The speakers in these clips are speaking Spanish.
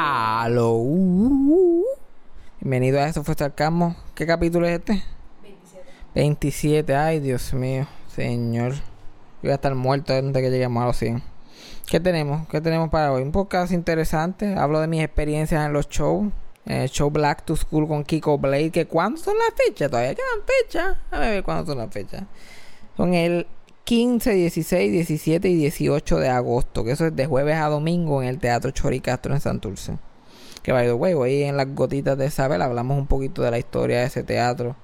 Aló. Bienvenido a Eso fue Sarcasmo. ¿Qué capítulo es este? 27. 27. Ay, Dios mío. Señor. Yo voy a estar muerto antes de que lleguemos a los 100. ¿Qué tenemos? ¿Qué tenemos para hoy? Un podcast interesante. Hablo de mis experiencias en los shows. el show Black to School con Kiko Blade. ¿Que ¿Cuándo son las fechas? Todavía quedan fechas. A ver cuándo son las fechas. Son el 15, 16, 17 y 18 de agosto. Que eso es de jueves a domingo en el Teatro Choricastro en Santurce. Que by the way, hoy en las gotitas de Isabel hablamos un poquito de la historia de ese teatro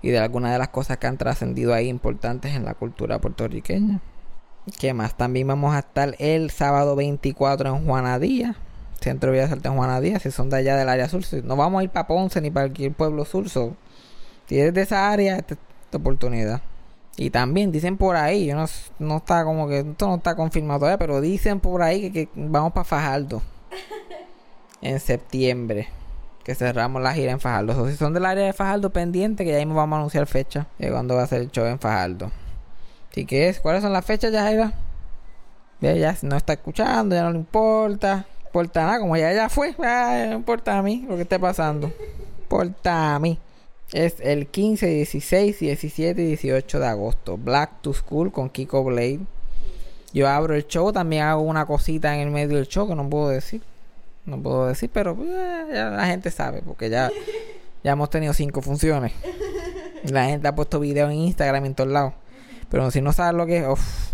y de algunas de las cosas que han trascendido ahí importantes en la cultura puertorriqueña. ¿Qué más? También vamos a estar el sábado 24 en Juanadía. Centro Bellas Artes en Juanadía, si son de allá del área sur. No vamos a ir para Ponce ni para cualquier pueblo sur. si eres de esa área, esta es tu oportunidad. Y también dicen por ahí, yo no, no está como que, esto no está confirmado todavía, pero dicen por ahí que, vamos para Fajardo en septiembre. Que cerramos la gira en Fajardo. O si son del área de Fajardo pendiente, que ya mismo vamos a anunciar fecha de cuando va a ser el show en Fajardo. Así que es, ¿cuáles son las fechas, ya Ya, ya no está escuchando, ya no le importa. Importa nada, como ya ya fue, no importa a mí lo que esté pasando. Importa a mí. Es el 15, 16, 17 y 18 de agosto. Black to School con Kiko Blade. Yo abro el show, también hago una cosita en el medio del show que no puedo decir. No puedo decir, pero eh, ya la gente sabe, porque ya, ya hemos tenido cinco funciones. La gente ha puesto videos en Instagram en todos lados. Pero si no sabes lo que es, uff,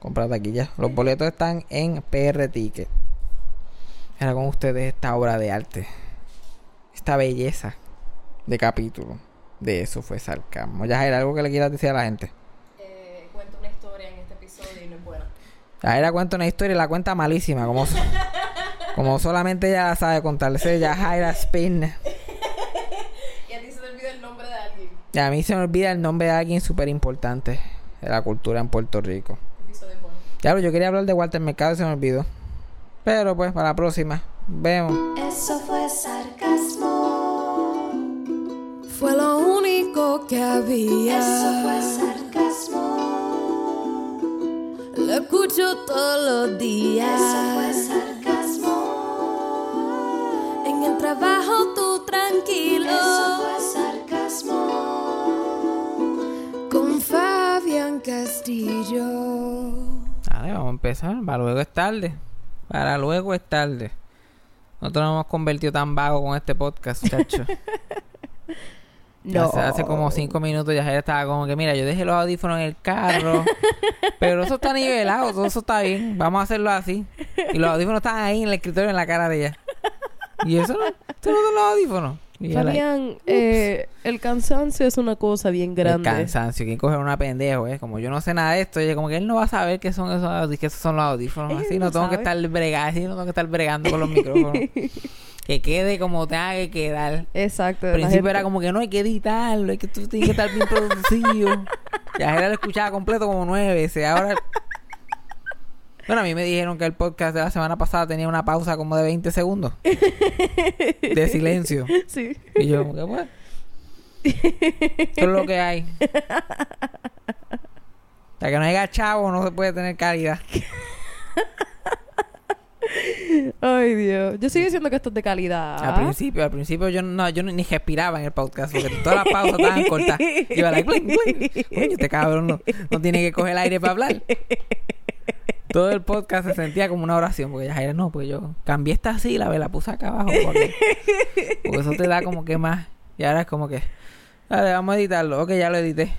comprate aquí ya. Los boletos están en PR Ticket. Era con ustedes esta obra de arte. Esta belleza de capítulo. De eso fue sarcasmo. Ya era algo que le quieras decir a la gente. Eh, cuento una historia en este episodio y no es buena. Ya era cuenta una historia y la cuenta malísima, como, como solamente ella sabe contar. ya Jaira Spin. y a ti se te olvida el nombre de alguien. Y a mí se me olvida el nombre de alguien súper importante de la cultura en Puerto Rico. Episodio bueno. Yo quería hablar de Walter Mercado y se me olvidó. Pero pues, para la próxima. Vemos. Eso fue sarcasmo. Fue lo único que había. Eso fue sarcasmo. Lo escucho todos los días. Eso fue sarcasmo. En el trabajo tú tranquilo. Eso fue sarcasmo. Con Fabián Castillo. Vale, vamos a empezar. Para luego es tarde. Para luego es tarde. Nosotros nos hemos convertido tan vagos con este podcast, chacho. No. Hace, como cinco minutos ya estaba como que, mira, yo dejé los audífonos en el carro, pero eso está nivelado, todo eso está bien, vamos a hacerlo así. Y los audífonos están ahí en el escritorio en la cara de ella. Y eso no, esto no son los audífonos. Fabián, eh, el cansancio es una cosa bien grande. El cansancio, quien coge una pendejo, eh? Como yo no sé nada de esto, como que él no va a saber qué son esos, que esos son los audífonos. Así no, tengo que estar bregando, así no tengo que estar bregando con los micrófonos. que quede como tenga que quedar. Exacto. Al principio era como que no hay que editarlo, hay que tú tienes que estar bien producido. ya era lo escuchaba completo como nueve veces. Ahora. Bueno, a mí me dijeron que el podcast de la semana pasada tenía una pausa como de 20 segundos. de silencio. Sí. Y yo, como que bueno. Eso es lo que hay. Hasta que no haya chavo, no se puede tener calidad. Ay, Dios. Yo sigo diciendo que esto es de calidad. Al principio, al principio yo no, yo ni respiraba en el podcast porque todas las pausas estaban cortas. Iba like, bling, bling. este cabrón no, tiene que coger el aire para hablar. Todo el podcast se sentía como una oración porque ya no, pues yo cambié esta sílaba y la puse acá abajo porque, eso te da como que más. Y ahora es como que, vale, vamos a editarlo. Ok, ya lo edité.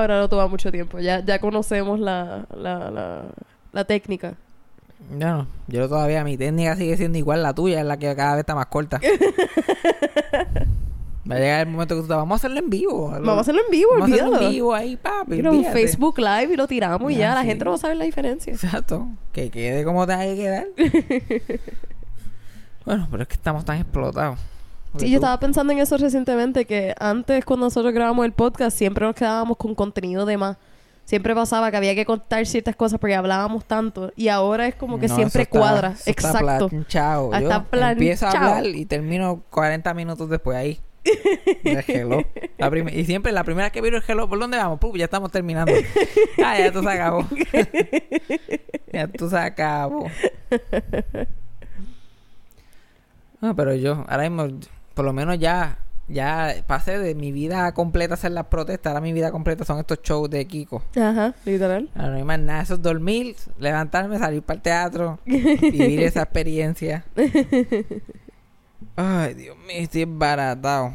Ahora no toma mucho tiempo. Ya, ya conocemos la, la, la, la técnica. No, yo todavía mi técnica sigue siendo igual la tuya, es la que cada vez está más corta. Va a llegar el momento que tú te vamos a hacerlo en vivo. Vamos a hacerlo en vivo, Vamos a hacerlo en vivo ahí, papi. un Facebook Live y lo tiramos y ya, la gente no va a saber la diferencia. Exacto. Que quede como te que quedar. bueno, pero es que estamos tan explotados. Sí, yo estaba pensando en eso recientemente, que antes cuando nosotros grabamos el podcast siempre nos quedábamos con contenido de más. Siempre pasaba que había que contar ciertas cosas porque hablábamos tanto. Y ahora es como que siempre cuadra. Exacto. Está chao. Hasta plan, Empiezo a hablar y termino 40 minutos después ahí. Hello. La y siempre la primera que viro el hello, ¿por dónde vamos? Ya estamos terminando. Ah, ya esto se acabó. ya esto se acabó. No, pero yo, ahora mismo, por lo menos ya, ya pasé de mi vida completa hacer las protestas. Ahora mi vida completa son estos shows de Kiko. Ajá, literal. Ahora no hay más nada. Eso es dormir, levantarme, salir para el teatro, vivir esa experiencia. Ay, Dios mío, estoy embaratado.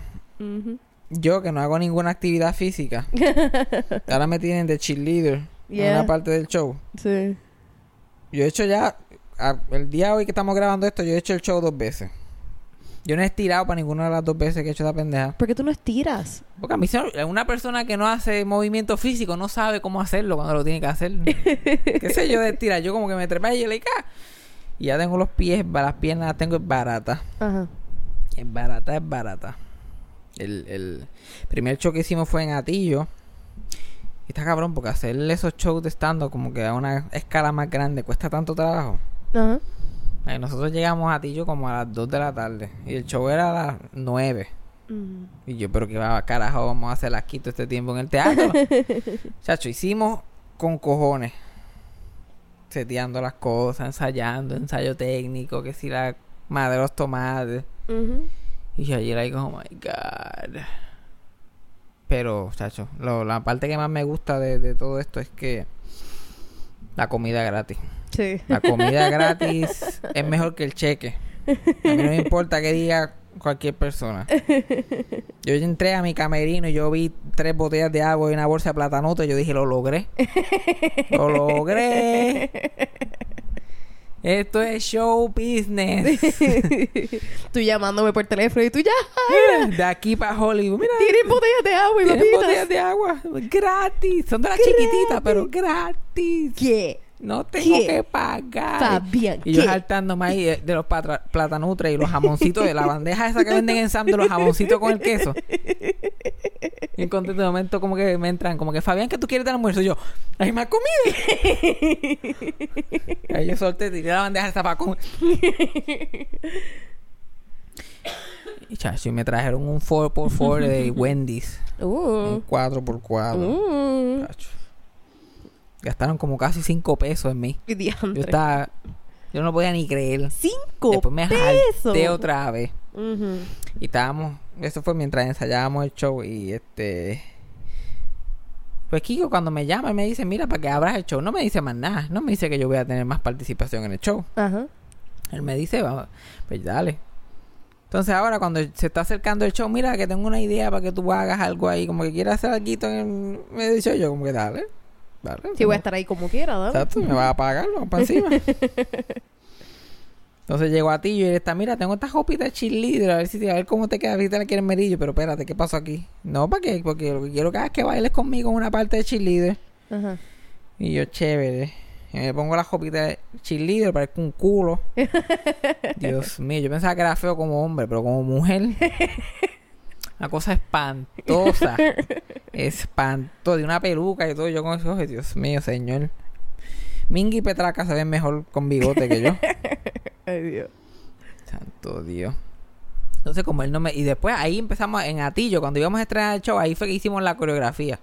Yo que no hago ninguna actividad física. Ahora me tienen de cheerleader en Yeah. una parte del show. Sí. Yo he hecho ya, a- el día hoy que estamos grabando esto, yo he hecho el show dos veces. Yo no he estirado para ninguna de las dos veces que he hecho esa pendeja. ¿Por qué tú no estiras? Porque a mí una persona que no hace movimiento físico no sabe cómo hacerlo cuando lo tiene que hacer. ¿Qué sé yo de estirar? Yo como que me trepé y le digo, "Ah". Y ya tengo los pies, las piernas las tengo baratas. Ajá. Es barata, es barata. El, el primer show que hicimos fue en Atillo. Y está cabrón porque hacer esos shows de stand como que a una escala más grande cuesta tanto trabajo. Ajá. Ay, nosotros llegamos a Atillo como a las 2 de la tarde. Y el show era a las 9. Ujú. Y yo, pero que va, carajo, vamos a hacer aquí todo este tiempo en el teatro. Chacho, hicimos con cojones. Seteando las cosas, ensayando, ensayo técnico, que si la madre los tomates. Y yo ayer ahí como, oh my god. Pero, chacho, lo- la parte que más me gusta de, de todo esto es que la comida gratis. Sí. La comida gratis es mejor que el cheque. A mí no me importa que diga cualquier persona. Yo entré a mi camerino y yo vi tres botellas de agua y una bolsa de platanuto y yo dije, lo logré. Lo logré. Esto es show business. tú llamándome por teléfono y tú ya. De aquí para Hollywood. Mira, Tienen botellas de agua y botellas de agua gratis. Son de las chiquititas, pero gratis. ¿Qué? No tengo ¿Qué? que pagar. Fabián, Y yo ¿qué? saltándome ahí de, de los platanutres y los jamoncitos de la bandeja esa que venden en Sam de los jamoncitos con el queso. Y en contento de momento como que me entran, como que Fabián, ¿qué tú quieres de almuerzo? Y yo, ¿hay más comida? ahí yo solté, tiré la bandeja esa para comer. Y chacho, y me trajeron un 4x4 de Wendy's. Uh. Un 4x4. Uh. Chacho. Gastaron como casi 5 pesos en mí. Diantre. Yo estaba. Yo no podía ni creer. Cinco Después me jalté otra vez. Y estábamos. Eso fue mientras ensayábamos el show. Y este. Pues Kiko, cuando me llama y me dice: Mira, para que abras el show, no me dice más nada. No me dice que yo voy a tener más participación en el show. Ajá. Él me dice: "Vamos, Pues dale. Entonces ahora cuando se está acercando el show, mira que tengo una idea para que tú hagas algo ahí, como que quieras hacer algo en el medio show, yo como que dale, dale. Sí, voy a estar ahí como quiera, ¿no? Exacto, me vas a pagar, vamos para encima. Entonces llegó a ti y él está, mira, tengo esta jopita de cheerleader, a ver si a ver cómo te queda, ahorita le quieres merillo, pero espérate, ¿qué pasó aquí? No, ¿para qué? Porque lo que quiero que hagas es que bailes conmigo en una parte de cheerleader. Ajá. Y yo, chévere. Y me pongo la jopita de cheerleader, parezco un culo. Dios mío, yo pensaba que era feo como hombre, pero como mujer. Una cosa espantosa. Espantosa. De una peluca y todo. Yo con esos ojos, Dios mío, señor. Mingy y Petraca se ven mejor con bigote que yo. Ay, Dios. Santo Dios. Entonces, como él no me. Y después ahí empezamos en Atillo, cuando íbamos a estrenar el show, ahí fue que hicimos la coreografía.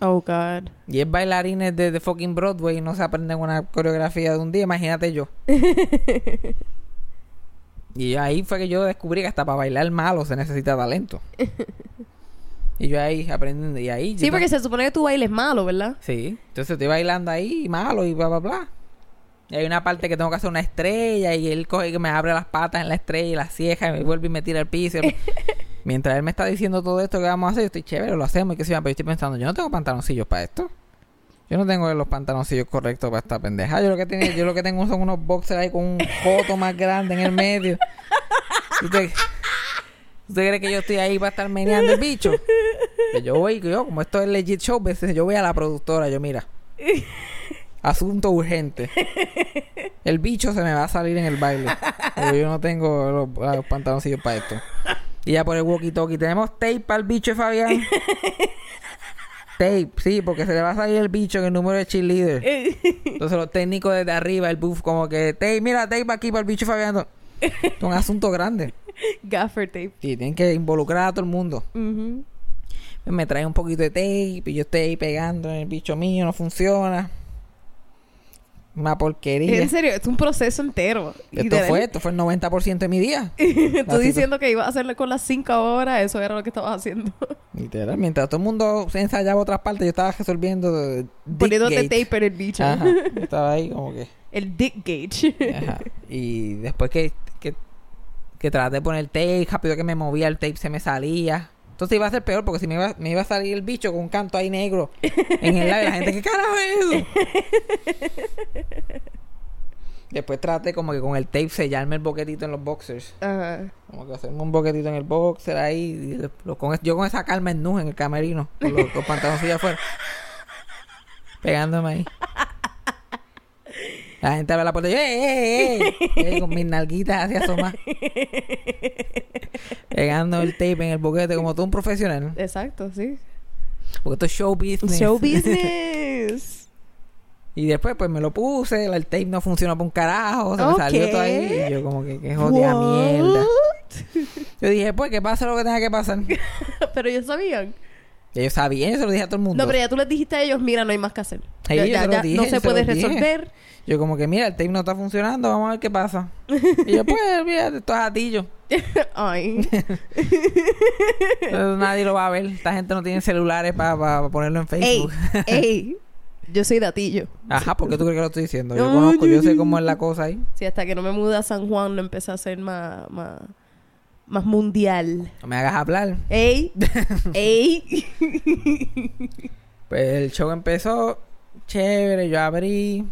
Oh, God. Y es bailarines de, de fucking Broadway y no se aprenden una coreografía de un día, imagínate yo. y ahí fue que yo descubrí que hasta para bailar malo se necesita talento. y yo ahí aprendiendo, y ahí. Sí, porque se supone que tu baile es malo, ¿verdad? Sí, entonces estoy bailando ahí malo y bla, bla, bla. Y hay una parte que tengo que hacer una estrella y él coge que me abre las patas en la estrella y las ciejas y me vuelve y me tira al piso. Mientras él me está diciendo todo esto que vamos a hacer, yo estoy chévere, lo hacemos y que se pero yo estoy pensando, yo no tengo pantaloncillos para esto. Yo no tengo los pantaloncillos correctos para esta pendeja. Yo lo que tenía, yo lo que tengo son unos boxers ahí con un coto más grande en el medio. ¿Usted, ¿Usted cree que yo estoy ahí para estar meneando el bicho? Que yo voy, yo, como esto es legit show, veces yo voy a la productora, yo mira. Asunto urgente. El bicho se me va a salir en el baile. Pero yo no tengo los, los pantaloncillos para esto. Y ya por el walkie talkie. Tenemos tape para el bicho de Fabián. Tape, sí, porque se le va a salir el bicho en el número de cheerleader. Entonces los técnicos desde arriba, el buff, como que tape, mira, tape aquí para el bicho de Fabián. Es un asunto grande. Gaffer tape. Y tienen que involucrar a todo el mundo. Me trae un poquito de tape y yo estoy ahí pegando en el bicho mío, no funciona. Una porquería. En serio, es un proceso entero. Esto fue, esto fue el 90% de mi día. Tú diciendo que ibas a hacerle con las 5 horas, eso era lo que estabas haciendo. Literal, mientras todo el mundo se ensayaba otras partes, yo estaba resolviendo Poniéndote tape en el bicho. Ajá. Yo estaba ahí como que. El dick gauge. Ajá. Y después que, que, que traté de poner tape, rápido que me movía el tape se me salía. Entonces iba a ser peor porque si me iba, me iba a salir el bicho con un canto ahí negro en el labio, la gente, ¿qué carajo es eso? Después traté como que con el tape sellarme el boquetito en los boxers. Ajá. Como que hacerme un boquetito en el boxer ahí. y lo- lo- con, yo con esa calma en en el camerino. Con los, los pantaloncillos afuera. Pegándome ahí. La gente abre la puerta y yo, ¡eh, eh, eh! Eh, Con mis nalguitas hacia asomar. Pegando el tape en el boquete como todo un profesional. Exacto, sí. Porque esto es show business. Show business. y después pues me lo puse. El tape no funcionó por un carajo. Se me salió todo ahí. Y yo como que, qué jodida mierda. Yo dije, pues que pase lo que tenga que pasar. pero ellos sabían. Y yo sabía, yo se lo dije a todo el mundo. No, pero ya tú les dijiste a ellos, mira, no hay más que hacer. Sí, Ya- yo ya- se lo ya dije, no se se puede dije. resolver. Yo como que, mira, el tape no está funcionando, vamos a ver qué pasa. Y yo, pues, olvídate, esto es atillo. Ay. Eso nadie lo va a ver. Esta gente no tiene celulares para ponerlo en ey, Facebook. ey. Yo soy datillo. Ajá, ¿por qué tú crees que lo estoy diciendo? Yo conozco, yo sé cómo es la cosa ahí. Sí, hasta que no me mude a San Juan lo empecé a hacer más, más, más mundial. No me hagas hablar. ¡Ey! ¡Ey! Pues el show empezó chévere, yo abrí.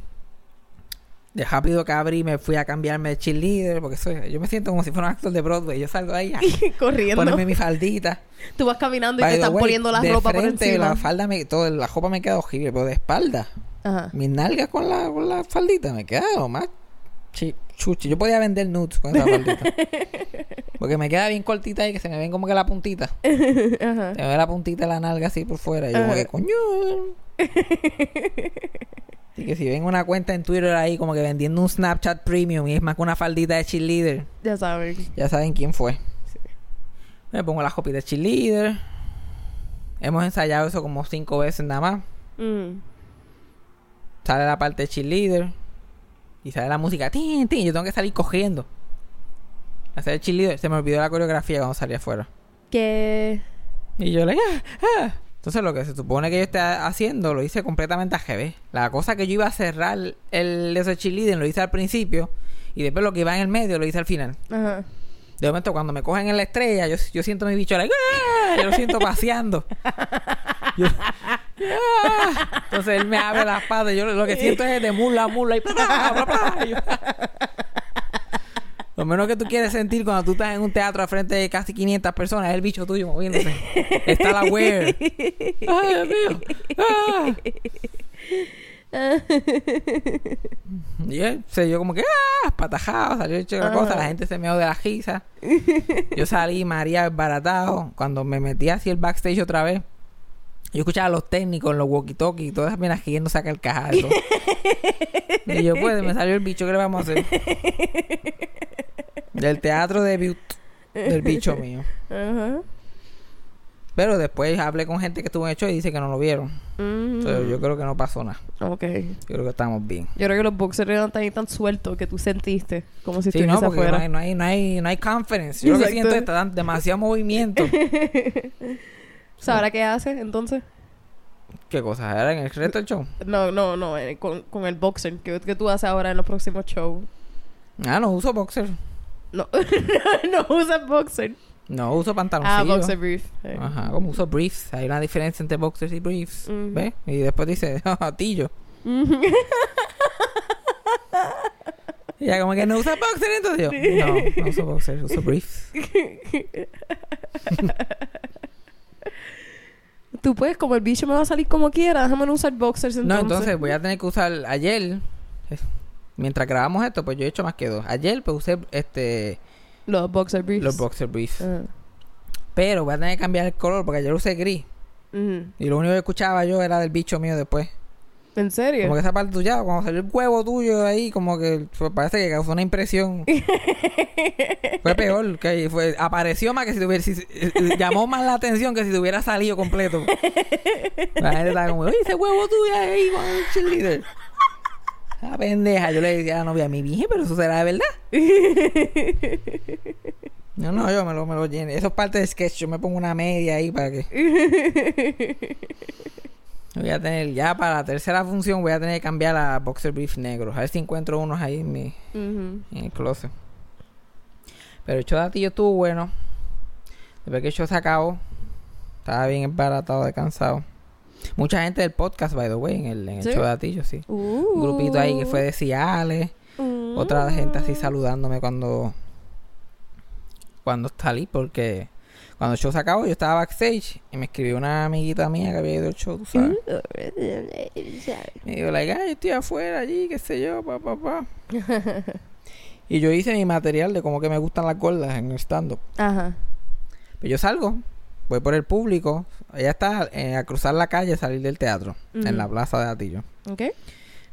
De rápido que abrí me fui a cambiarme de cheerleader porque soy, yo me siento como si fuera un actor de Broadway. Yo salgo ahí a Corriendo. ponerme mi faldita. Tú vas caminando y By te están way, poniendo la de ropa por encima. La falda me, todo, la ropa me queda horrible, pero de espalda. Ajá. Mis nalgas con la, con la faldita me queda lo más chi- chuchi. Yo podía vender nudes con esa faldita. Porque me queda bien cortita y que se me ven como que la puntita. Ajá. Se me ve la puntita de la nalga así por fuera. Y yo como que, coño. Así que si ven una cuenta en Twitter ahí como que vendiendo un Snapchat Premium y es más que una faldita de cheerleader, Ya saben. ya saben quién fue. Me pongo la copia de cheerleader. Hemos ensayado eso como cinco veces nada más. Mm. Sale la parte de cheerleader. Y sale la música. Tin, tin. Yo tengo que salir cogiendo. Hacer el cheerleader. Se me olvidó la coreografía cuando salí afuera. Que... Y yo le ah, ah. Entonces lo que se supone que yo esté haciendo lo hice completamente a GB. La cosa que yo iba a cerrar el ese cheerleader lo hice al principio. Y después lo que iba en el medio lo hice al final. Ajá. De momento cuando me cogen en la estrella, yo, yo siento mi bicho like, ¡ah! yo lo siento paseando. Yo- ¡ah! Entonces él me abre las patas, yo lo que siento es de mula a mula y ¡plá, plá, plá! Y yo- Lo menos que tú quieres sentir cuando tú estás en un teatro al frente de casi 500 personas es el bicho tuyo moviéndose. Está la weird. ¡Ay, Dios mío! ¡Ah! Y él se yo como que ¡ah! patajado, salió hecho la cosa, la gente se me de la risa. Yo salí María baratado. Cuando me metí hacia el backstage otra vez, yo escuchaba a los técnicos, los walkie-talkie y todas esas minas queriendo sacar el caja de todo. y yo, pues, me salió el bicho, ¿qué le vamos a hacer? Del teatro debut del bicho mío. Pero después hablé con gente que estuvo en el show y dice que no lo vieron. Mm. Pero yo creo que no pasó nada. Ok. Yo creo que estamos bien. Yo creo que los boxers eran tan, tan sueltos que tú sentiste como si Sí, no, porque no afuera. hay, no, hay, no, hay, no hay confidence. Yo lo que Exacto. siento es que demasiado movimiento. ¿Sabrá qué hace entonces? ¿Qué cosa? ¿Era en el resto del show? No, no, no, eh, con, con el boxer. ¿Qué, qué tú haces ahora en los próximos shows? Ah, no uso boxer. No, no usas boxer. No uso Ah, pantaloncillo. boxer brief. Eh. Ajá, como uso briefs. Hay una diferencia entre boxers y briefs. Ujú. ¿Ves? Y después dice, "Ah, tillo. y ya como que no usa boxer entonces yo. No, no uso boxer, uso briefs. Tú puedes, como el bicho me va a salir como quiera, déjame no usar boxers entonces. No, entonces voy a tener que usar ayer. eh, Mientras grabamos esto, pues yo he hecho más que dos. Ayer pues usé este Los boxer briefs. los boxer briefs. Ah. Pero voy a tener que cambiar el color porque ayer usé gris. Y lo único que escuchaba yo era del bicho mío después. ¿En serio? Como que esa parte tuya, cuando salió el huevo tuyo ahí, como que fue- parece que causó una impresión. fue peor, que fue, apareció más que si tuviera, si- eh, llamó más la atención que si tuviera salido completo. La gente estaba como, oye, ese huevo tuyo ahí con el cheerleader. La pendeja, yo le decía a la novia, mi vieja, pero eso será de verdad. No, no, yo me lo, me lo llené. Eso es parte del sketch. Yo me pongo una media ahí para que. Voy a tener, ya para la tercera función, voy a tener que cambiar a boxer brief negro. A ver si encuentro unos ahí en, mi, en el closet. Pero el show de Atillo estuvo bueno. Después que el show se acabó, estaba bien embaratado de cansado. Mucha gente del podcast, by the way, en el, en el ¿Sí? show de Atillo, sí. Uh. Un grupito ahí que fue de Ciales. Uh. Otra gente así saludándome cuando cuando salí porque cuando el show se acabó yo estaba backstage y me escribió una amiguita mía que había ido al show, tú sabes. Me dijo, like, ay, estoy afuera allí, qué sé yo, pa, pa, pa. y yo hice mi material de cómo que me gustan las gordas en el stand-up. Ajá. Pues yo salgo, voy por el público, ella está eh, a cruzar la calle, salir del teatro, en la plaza de Atillo. ¿Ok?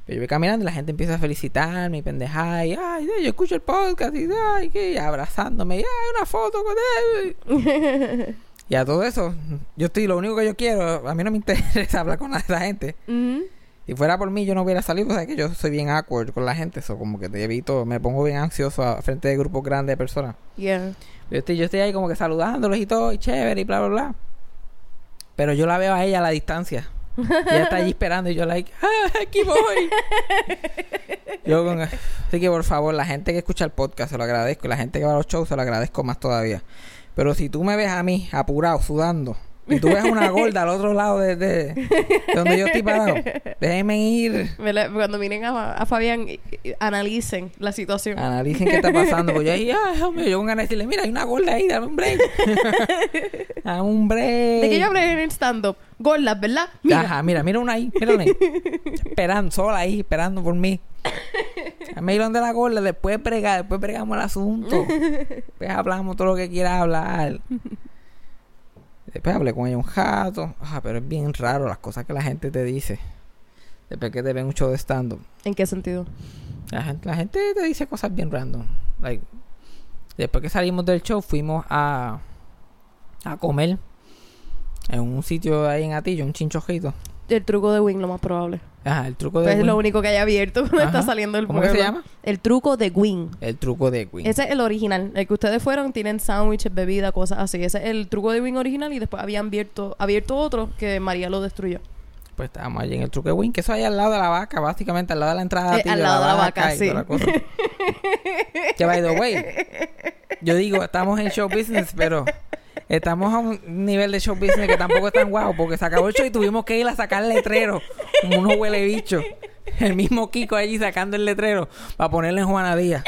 Yo voy caminando y la gente empieza a felicitarme y pendejada y ay, yo escucho el podcast y ay, que abrazándome y ay, una foto con él. Y a todo eso, yo estoy, lo único que yo quiero, a mí no me interesa hablar con esa gente. Ujú. Si fuera por mí, yo no hubiera salido, o sea que yo soy bien awkward con la gente, eso como que te evito, me pongo bien ansioso a frente de grupos grandes de personas. Yeah. Yo estoy, yo estoy ahí como que saludándolos y todo, y chévere y bla, bla, bla. Pero yo la veo a ella a la distancia. Y ella está allí esperando y yo like, ¡ah, aquí voy! yo con... Así que por favor, la gente que escucha el podcast se lo agradezco. Y la gente que va a los shows se lo agradezco más todavía. Pero si tú me ves a mí apurado, sudando, y tú ves una gorda al otro lado de, de- de donde yo estoy parado, déjenme ir. ¿Verdad? Cuando miren a, a Fabián, y- y analicen la situación. Analicen qué está pasando. Pues yo ahí, Dios mío, yo con ganas de decirle, mira, hay una gorda ahí, dame un break. dame un break. ¿De qué yo hablé en el stand-up? Gordas, ¿verdad? Mira. Ajá, mira, mira una ahí, mira una ahí. esperando, sola ahí, esperando por mí. Me ir donde la gorda, después después bregamos el asunto. Después hablamos todo lo que quieras hablar. Después hablé con ella un jato. Ah, pero es bien raro las cosas que la gente te dice. Después que te ven un show de stand-up. ¿En qué sentido? La gente, la gente te dice cosas bien random. Like, después que salimos del show, fuimos a, a comer en un sitio ahí en Atillo, un chinchojito. El truco de Wing, lo más probable. Ajá, el truco de Pues es lo único que hay abierto cuando Ajá. está saliendo el ¿Cómo que se llama? El truco de Wing. El truco de Wing. Ese es el original. El que ustedes fueron tienen sándwiches, bebida, cosas así. Ese es el truco de Wing original y después habían abierto, abierto otro que María lo destruyó. Pues estábamos allí en el Wing, que eso ahí al lado de la vaca, básicamente al lado de la entrada Eh, Atillo, al lado de la vaca, y sí. que by the way, yo digo, estamos en show business, pero estamos a un nivel de show business que tampoco es tan guau, porque se acabó el show y tuvimos que ir a sacar el letrero, como unos huele bichos. El mismo Kiko allí sacando el letrero para ponerle en Juana Díaz.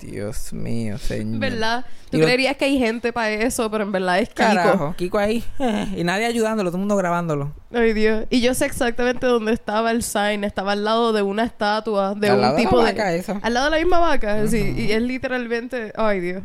Dios mío, señor. ¿Verdad? Tú creerías que hay gente para eso, pero en verdad es Kiko. Carajo, Kiko ahí. y nadie ayudándolo, todo el mundo grabándolo. Ay, Dios. Y yo sé exactamente dónde estaba el sign. Estaba al lado de una estatua de Al un lado de la tipo de... vaca esa. Al lado de la misma vaca, sí. Y es literalmente... Ay, Dios.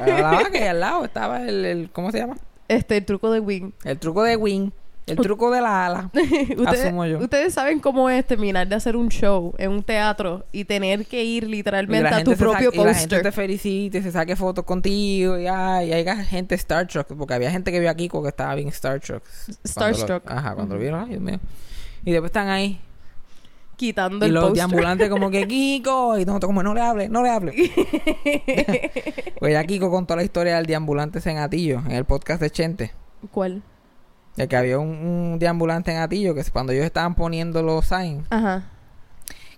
A la vaca y al lado estaba el, el- ¿cómo se llama? Este, el truco de Wing. El truco de Wing, el truco de la ala. ustedes, Asumo yo. ustedes saben cómo es terminar de hacer un show en un teatro y tener que ir literalmente a tu propio sa- y la gente te felicita y se saque fotos contigo y, ay, y hay gente Star Trek porque había gente que vio a Kiko que estaba bien Star Trek Cuando lo- Starstruck. ajá cuando lo vieron ay Dios mío y después están ahí Quitando y el los deambulantes como que Kiko y nosotros como no le hable no le hable pues ya Kiko contó la historia del deambulante ese en Atillo en el podcast de Chente ¿Cuál? De que había un, un deambulante en Atillo que cuando ellos estaban poniendo los signs Ajá.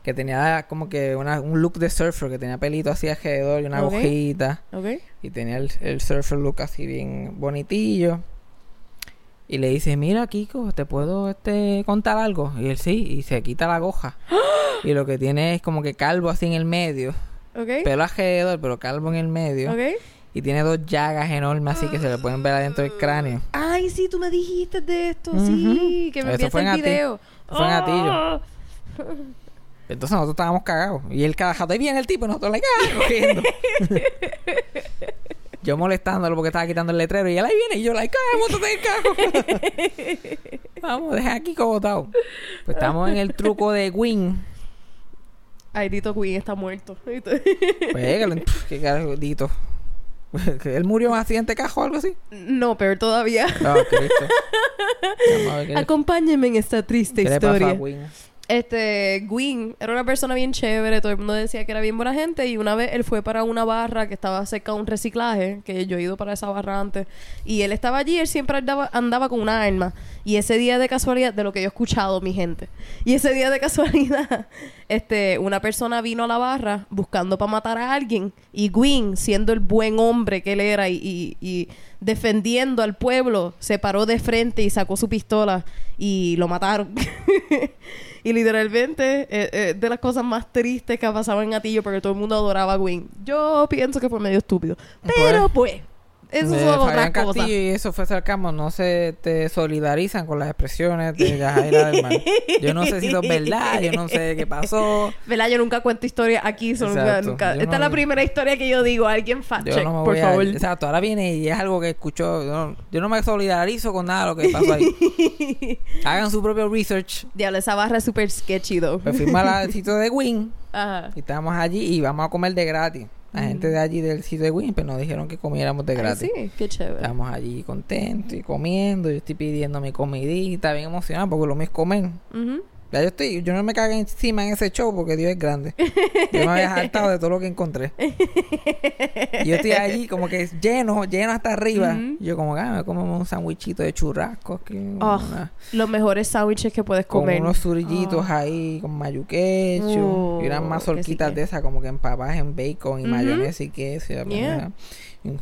que tenía como que una, un look de surfer, que tenía pelito así alrededor y una Ok. hojita. ¿Ok? Y tenía el, el surfer look así bien bonitillo. Y le dice, mira Kiko, ¿te puedo este contar algo? Y él sí, y se quita la goja. y lo que tiene es como que calvo así en el medio. ¿Ok? Pelo alrededor, pero calvo en el medio. Y tiene dos llagas enormes así que se le pueden ver adentro del cráneo. Ay, sí, tú me dijiste de esto. Sí, que me enviaste el video. fue en Atillo. Ah. Entonces nosotros estábamos cagados. Y él cada jato, ahí viene el tipo y nosotros like, ¡ah! corriendo. yo molestándolo porque estaba quitando el letrero y él ahí viene y yo, like, ¡ay, montate el carro! Vamos, deja aquí cobotado. Pues estamos en el truco de Win. Ay, Dito Queen está muerto. Pues, que- Dito. Él murió en un accidente de cajo o algo así. no, peor todavía. No, Cristo. Vamos a ver qué, le- Acompáñenme en esta triste historia. Este, Gwyn era una persona bien chévere, todo el mundo decía que era bien buena gente y una vez él fue para una barra que estaba cerca de un reciclaje, que yo he ido para esa barra antes, y él estaba allí, él siempre andaba, andaba con una arma y ese día de casualidad, de lo que yo he escuchado, mi gente, y ese día de casualidad, este, una persona vino a la barra buscando para matar a alguien y Gwyn, siendo el buen hombre que él era y, y- y defendiendo al pueblo, se paró de frente y sacó su pistola y lo mataron. y literalmente eh, eh, de las cosas más tristes que ha pasado en Atillo porque todo el mundo adoraba a Gwyn. Yo pienso que fue medio estúpido. Pero pues, eso De Fabián. Castillo y eso fue sarcasmo, no se te solidarizan con las expresiones de Yajaira del Mar. Yo no sé si eso es verdad, yo no sé qué pasó. ¿Verdad? Yo nunca cuento historias aquí. nunca, Esta no- es la primera historia que yo digo. Alguien fact check, no por favor. a... Exacto, ahora viene y es algo que escuchó. Yo no, yo no me solidarizo con nada de lo que pasó ahí. Hagan su propio research. Diablo, esa barra es súper sketchy, though. Me fuimos al sitio de Win Ajá. y estábamos allí y vamos a comer de gratis. La gente de allí del sitio de pues nos dijeron que comiéramos de Ay, gratis. sí, qué chévere. Estamos allí contentos y comiendo. Yo estoy pidiendo mi comidita, bien emocionado porque lo mío es comer. Ya yo estoy, yo no me cagué encima en ese show porque Dios es grande. Yo me había hartado de todo lo que encontré. Y yo estoy allí como que lleno, lleno hasta arriba. Y yo como que ah, me como un sandwichito de churrasco Oh, una- los mejores sándwiches que puedes con comer. unos zurillitos Oh. ahí con Oh, y unas que mazorquitas sí de esas como que empapadas en bacon y Ujú. mayonesa y queso. Yeah. Y-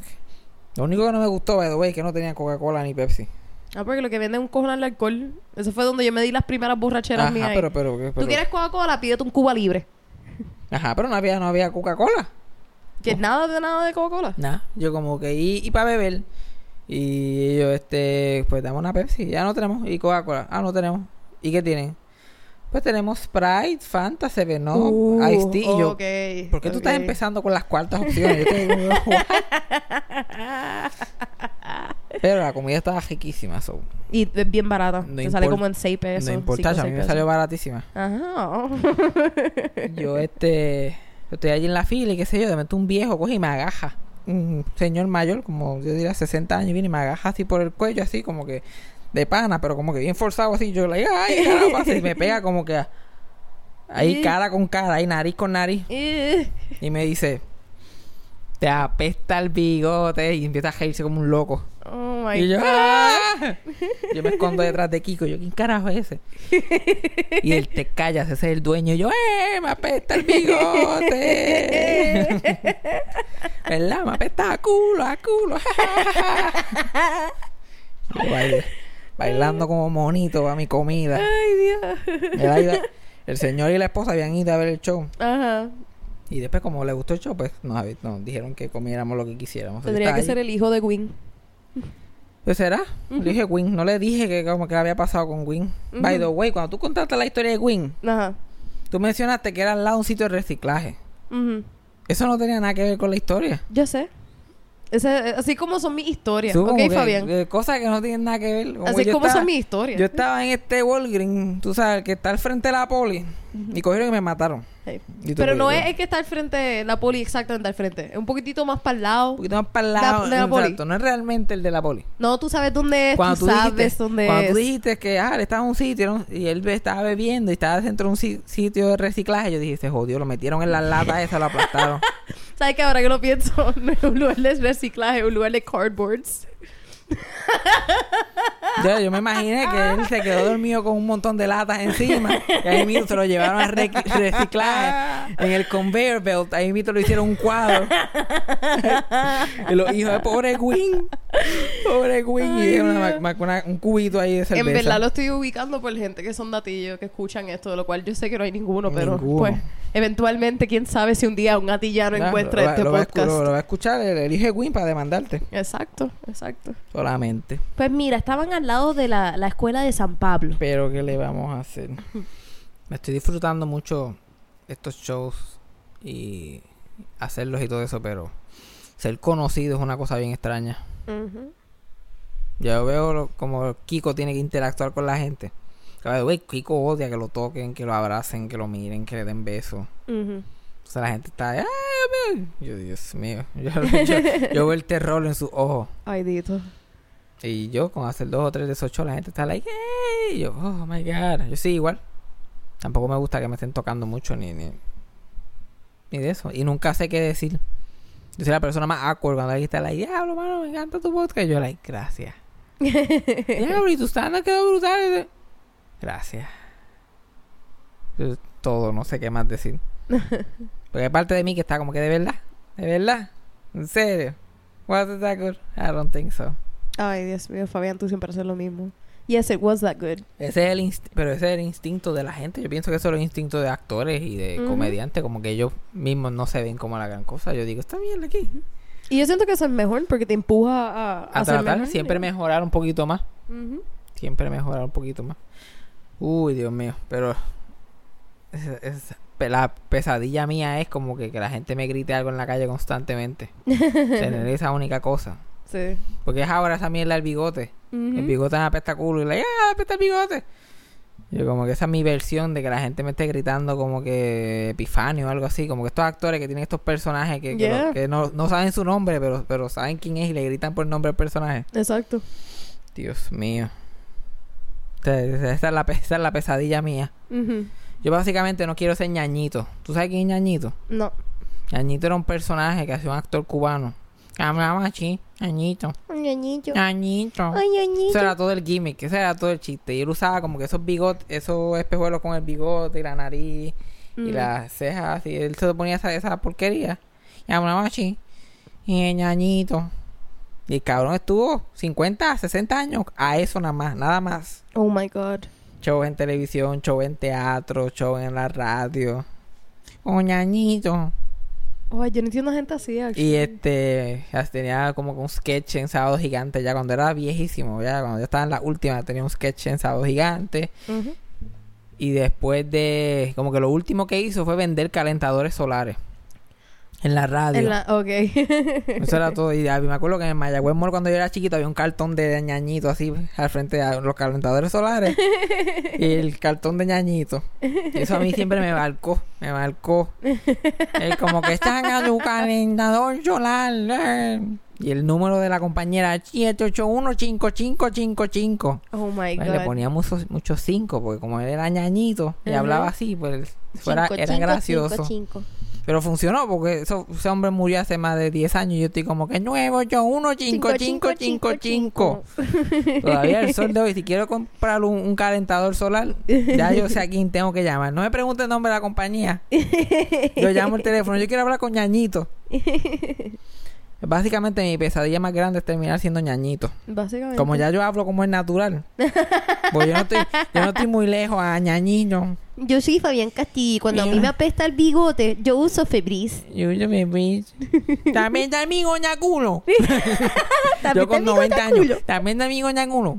Lo único que no me gustó, by the way, es que no tenía Coca-Cola ni Pepsi. Ah, porque lo que venden es un cojonal de alcohol. Eso fue donde yo me di las primeras borracheras Ajá, mías. pero, pero, pero, ¿Tú quieres Coca-Cola? Pídete un Cuba libre. Ajá, pero no había, no había Coca-Cola. Que nada de nada de Coca-Cola. Nada, yo como que, y, y para beber. Y yo, este, pues dame una Pepsi. Ya no tenemos. Y Coca-Cola. Ah, no tenemos. ¿Y qué tienen? Pues tenemos Sprite, Fanta, Seven Up, Uh, Iced Tea. Y yo, ok, ¿por qué tú estás empezando con las cuartas opciones? Yo. Pero la comida estaba riquísima, so. Y es bien barata. No Te sale como en 6 pesos. no importa, a mí me salió baratísima. Ajá. Yo, este, yo estoy allí en la fila y qué sé yo, de repente un viejo coge y me agaja. Un señor mayor, como yo diría 60 años, viene y me agaja así por el cuello, así como que de pana, pero como que bien forzado así. Yo le digo, ay, caramba, y me pega como que ahí cara con cara, ahí nariz con nariz. Y me dice, te apesta el bigote y empieza a reírse como un loco. oh my Y yo, God. ¡ah! yo me escondo detrás de Kiko. Yo, ¿quién carajo es ese? y él te callas, ese es el dueño. Y yo, ¡eh! Me apesta el bigote. ¿Verdad? Me apesta a culo, a culo. Yo baile- bailando como monito a mi comida. Ay, Dios. Ido- el señor y la esposa habían ido a ver el show. Ajá. Y después, como le gustó el show, pues nos, nos dijeron que comiéramos lo que quisiéramos. Tendría que ahí. ser el hijo de Gwyn. Pues será. Le dije Win. No le dije que como que había pasado con Win. By the way, cuando tú contaste la historia de Win, Ajá. tú mencionaste que era al lado de un sitio de reciclaje. Eso no tenía nada que ver con la historia. Ya sé. Ese- así como son mis historias. Tú ok, como que, Fabián. cosas que no tienen nada que ver. así yo como estaba- son mis historias. Yo estaba en este Walgreens, tú sabes, que está al frente de la poli. Y cogieron y me mataron. Sí. Y tú, Pero no es el que está al frente, la poli exactamente al frente. Es un poquitito más para el lado. Un poquito más para el lado. de la poli. exacto, no es realmente el de la poli. No, tú sabes dónde es, Cuando tú, tú, sabes dijiste, dónde cuando es. tú dijiste que ah, él estaba en un sitio y él estaba bebiendo y estaba dentro de un si- sitio de reciclaje, yo dije, se jodió, lo metieron en la lata esa, lo aplastaron. ¿Sabes que ahora que lo pienso? No es un lugar de reciclaje, es un lugar de cardboards. yo, yo me imaginé que él se quedó dormido con un montón de latas encima y ahí mismo se lo llevaron a re- reciclaje en el conveyor belt, ahí mismo lo hicieron un cuadro. y los hijos de pobre Gwyn, pobre Gwyn, y una- una- una- un cubito ahí de cerveza. En verdad lo estoy ubicando por gente que son datillos, que escuchan esto, de lo cual yo sé que no hay ninguno, pero Ninguno. pues eventualmente, quién sabe si un día un atillano Ah, encuentra lo, este lo va podcast. lo- lo va a escuchar el, el hijo de Gwyn para demandarte Exacto, exacto. Solamente. Pues mira, estaban al lado de la, la escuela de San Pablo. Pero ¿qué le vamos a hacer? Me estoy disfrutando mucho estos shows y hacerlos y todo eso, pero ser conocido es una cosa bien extraña. Ujú. Yo veo lo- como Kiko tiene que interactuar con la gente. Way, Kiko odia que lo toquen, que lo abracen, que lo miren, que le den besos. O sea, la gente está... ¡Ay, Dios mío! Yo, Dios mío. Yo, yo- yo veo el terror en sus ojos. Ay, Dito. Y yo, con hacer dos o tres de esos shows, la gente está like, ¡hey! Y yo, oh my god. Yo sí, igual. Tampoco me gusta que me estén tocando mucho ni, ni, ni de eso. Y nunca sé qué decir. Yo soy la persona más awkward cuando alguien está like, diablo, mano, me encanta tu podcast. Y yo, like, gracias. diablo, y tu stand quedó brutal. Gracias. Es todo, no sé qué más decir. Porque hay parte de mí que está como que de verdad, de verdad, en serio. It that good? I don't think so. Ay, Dios mío, Fabián, tú siempre haces lo mismo. Yes, it was that good. Ese es el inst- pero ese es el instinto de la gente. Yo pienso que eso es el instinto de actores y de comediantes, como que ellos mismos no se ven como la gran cosa. Yo digo, está bien aquí. Y yo siento que eso es mejor porque te empuja a, A ser tratar mejor. siempre mejorar un poquito más. Siempre mejorar un poquito más. Uy, Dios mío, pero es- es- pe- la pesadilla mía es como que, que la gente me grite algo en la calle constantemente. Tener esa única cosa. Sí. Porque es ahora esa mierda del bigote. El Ujú. bigote me apesta culo y le ¡ah, apesta el bigote! Yo como que esa es mi versión de que la gente me esté gritando como que Epifanio o algo así. Como que estos actores que tienen estos personajes que, que, Yeah. lo- que no, no saben su nombre, pero, pero saben quién es y le gritan por el nombre del personaje. Exacto. Dios mío. Esa esa es la, esa es la pesadilla mía. Ujú. Yo básicamente no quiero ser ñañito. ¿Tú sabes quién es ñañito? No. ñañito era un personaje que hacía un actor cubano. Hablaba así. ñañito. Ñañito. ñañito. Ay, ñañito. Eso era todo el gimmick, ese era todo el chiste. Y él usaba como que esos bigotes, esos espejuelos con el bigote y la nariz y Mm. las cejas. Y él se ponía esa, esa porquería. Y hablaba así. Y el ñañito. Y el cabrón estuvo 50, 60 años a eso nada más, nada más. Oh my God. Show en televisión, show en teatro, show en la radio. Oh, ñañito. Yo no entiendo gente así, actually. Y este, tenía como un sketch en Sábado Gigante, ya cuando era viejísimo, ya cuando ya estaba en la última, tenía un sketch en Sábado Gigante. Y después de, como que lo último que hizo fue vender calentadores solares en la radio. En la... Ok. Eso era todo. Y me acuerdo que en Mayagüez Mall, cuando yo era chiquito, había un cartón de ñañito así al frente de los calentadores solares. y el cartón de ñañito. Y eso a mí siempre me marcó. Me marcó. Es como que están a tu calentador solar. eh. Y el número de la compañera 781-5555. Oh my Pues God. le ponía muchos muchos cinco, porque como él era ñañito y hablaba así, pues fuera, Cinco, era cinco, gracioso. cinco, cinco. Pero funcionó porque eso- ese hombre murió hace más de 10 años y yo estoy como que nuevo, yo uno, cinco, cinco, cinco, cinco. Todavía el sol de hoy, si quiero comprar un, un calentador solar, ya yo sé a quién tengo que llamar. No me pregunte el nombre de la compañía. Yo llamo el teléfono, yo quiero hablar con ñañito. Básicamente mi pesadilla más grande es terminar siendo ñañito. Básicamente. Como ya yo hablo como es natural. Pues yo no estoy, yo no estoy muy lejos a ñañito. Yo soy Fabián Castillo cuando a mí me apesta el bigote, yo uso Febreze. Yo, me vi. También da mi goñaculo. Yo con te digo 90 de años. También da mi goñaculo.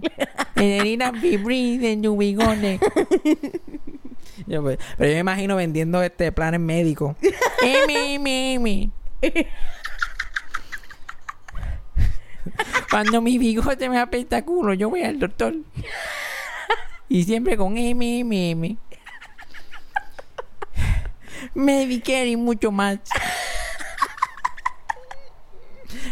Generina fibris en tu bigote. Yo, pues, pero yo me imagino vendiendo este planes médicos. Emi, emi, emi. Cuando mi bigote me apesta culo, yo voy al doctor. Y siempre con M, M, M. Medicare y mucho más.